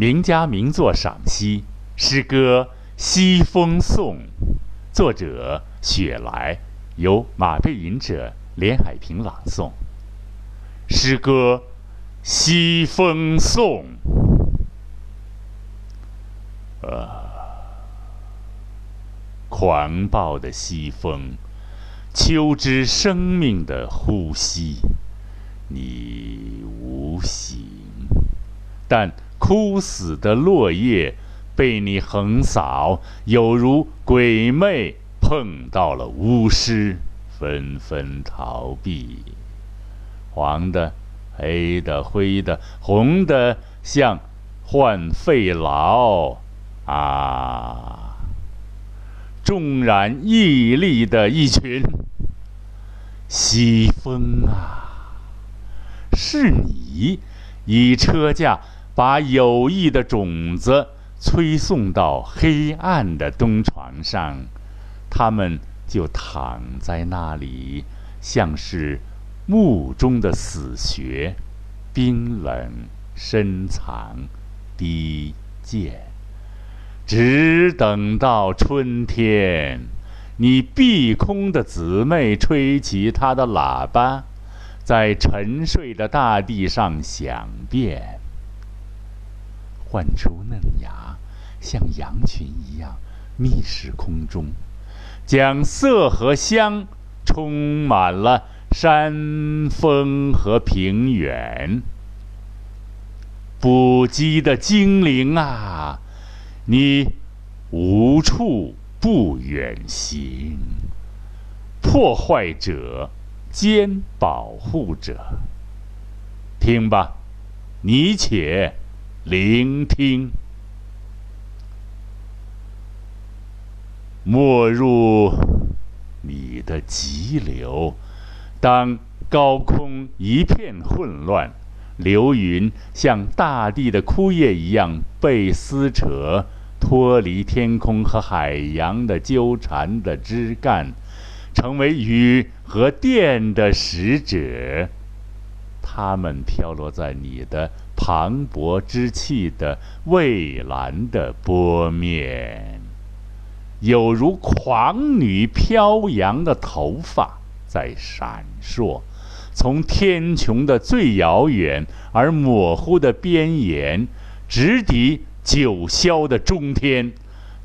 名家名作赏析，诗歌《西风颂》，作者雪莱，由马背吟者连海平朗诵。诗歌《西风颂》，啊，狂暴的西风，秋之生命的呼吸，你无形，但。枯死的落叶被你横扫，有如鬼魅碰到了巫师，纷纷逃避。黄的、黑的、灰的、红的，像患肺痨啊！纵然屹立的一群西风啊，是你以车架。把友谊的种子催送到黑暗的冬床上，他们就躺在那里，像是墓中的死穴，冰冷深藏，低贱，只等到春天，你碧空的姊妹吹起她的喇叭，在沉睡的大地上响遍。唤出嫩芽，像羊群一样觅食空中，将色和香充满了山峰和平原。捕鸡的精灵啊，你无处不远行，破坏者兼保护者。听吧，你且。聆听，没入你的急流。当高空一片混乱，流云像大地的枯叶一样被撕扯，脱离天空和海洋的纠缠的枝干，成为雨和电的使者。它们飘落在你的。磅礴之气的蔚蓝的波面，有如狂女飘扬的头发在闪烁，从天穹的最遥远而模糊的边沿，直抵九霄的中天，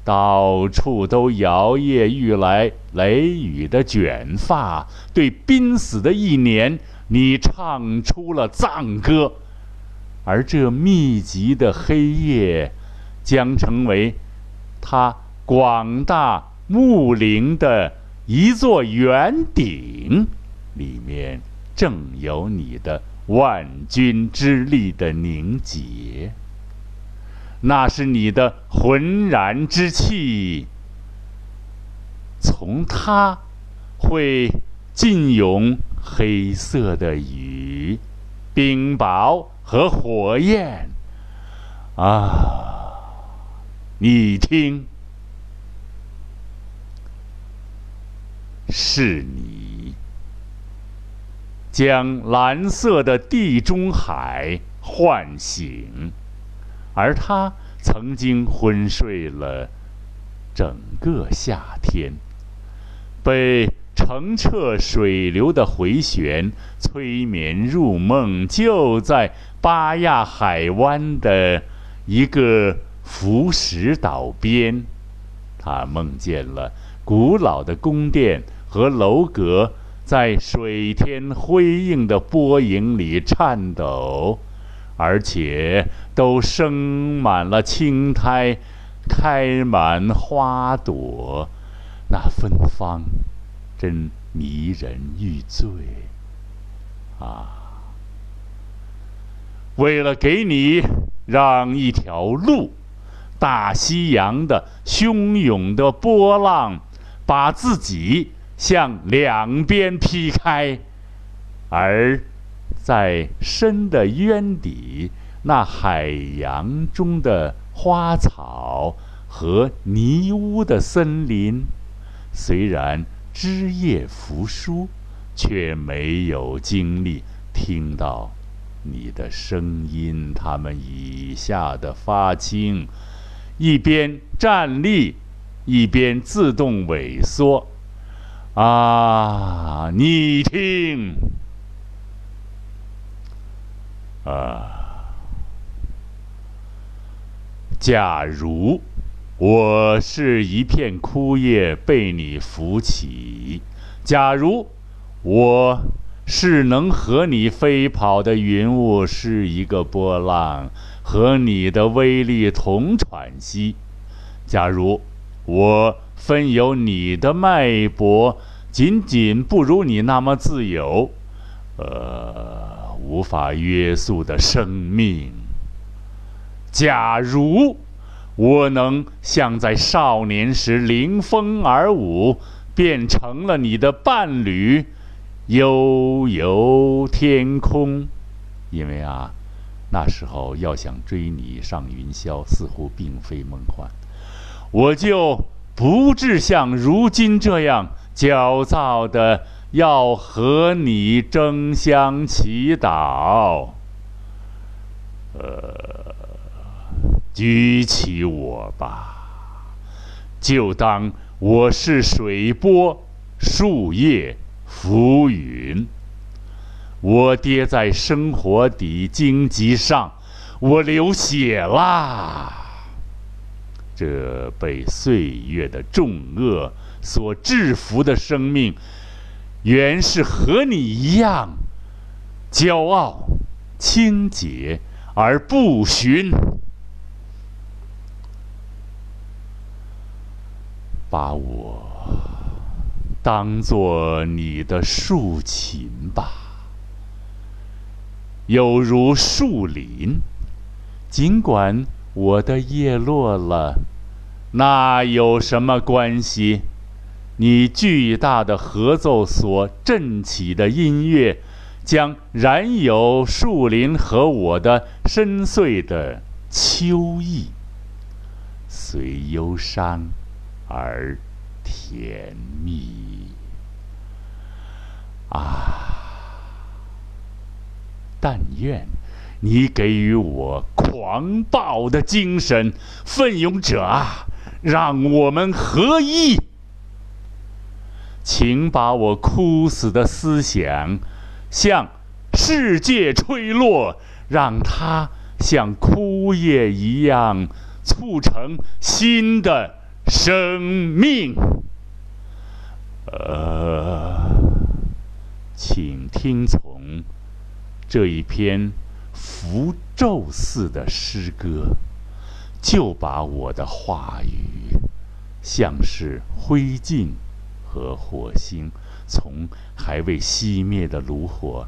到处都摇曳欲来雷雨的卷发，对濒死的一年，你唱出了赞歌。而这密集的黑夜，将成为它广大牧灵的一座圆顶，里面正有你的万钧之力的凝结。那是你的浑然之气，从它会尽涌黑色的雨，冰雹。和火焰，啊！你听，是你将蓝色的地中海唤醒，而他曾经昏睡了整个夏天，被。澄澈水流的回旋，催眠入梦，就在巴亚海湾的一个浮石岛边。他梦见了古老的宫殿和楼阁在水天辉映的波影里颤抖，而且都生满了青苔，开满花朵，那芬芳。真迷人欲醉啊！为了给你让一条路，大西洋的汹涌的波浪把自己向两边劈开，而在深的渊底，那海洋中的花草和泥污的森林，虽然。枝叶扶疏，却没有精力听到你的声音，他们已吓得发青，一边站立，一边自动萎缩。啊，你听，啊，假如我是一片枯叶被你扶起，假如我。是能和你飞跑的云雾，是一个波浪，和你的威力同喘息。假如我分有你的脉搏，仅仅不如你那么自由，呃，无法约束的生命。假如我能像在少年时临风而舞，变成了你的伴侣。悠游天空，因为啊，那时候要想追你上云霄，似乎并非梦幻。我就不至像如今这样焦躁的要和你争相祈祷。呃，举起我吧，就当我是水波、树叶。浮云，我跌在生活底荆棘上，我流血啦。这被岁月的重恶所制服的生命，原是和你一样，骄傲、清洁而不寻，把我。当做你的竖琴吧，有如树林。尽管我的叶落了，那有什么关系？你巨大的合奏所振起的音乐，将燃有树林和我的深邃的秋意，随忧伤而。甜蜜啊！但愿你给予我狂暴的精神，奋勇者啊，让我们合一。请把我枯死的思想向世界吹落，让它像枯叶一样促成新的。生命，呃，请听从这一篇符咒似的诗歌，就把我的话语，像是灰烬和火星，从还未熄灭的炉火，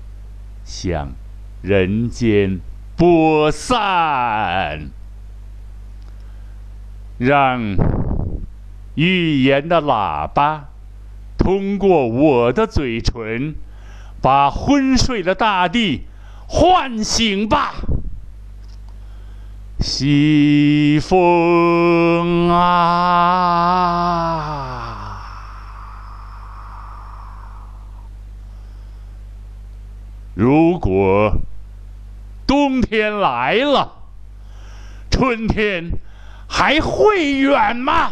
向人间播散，让。预言的喇叭，通过我的嘴唇，把昏睡的大地唤醒吧。西风啊，如果冬天来了，春天还会远吗？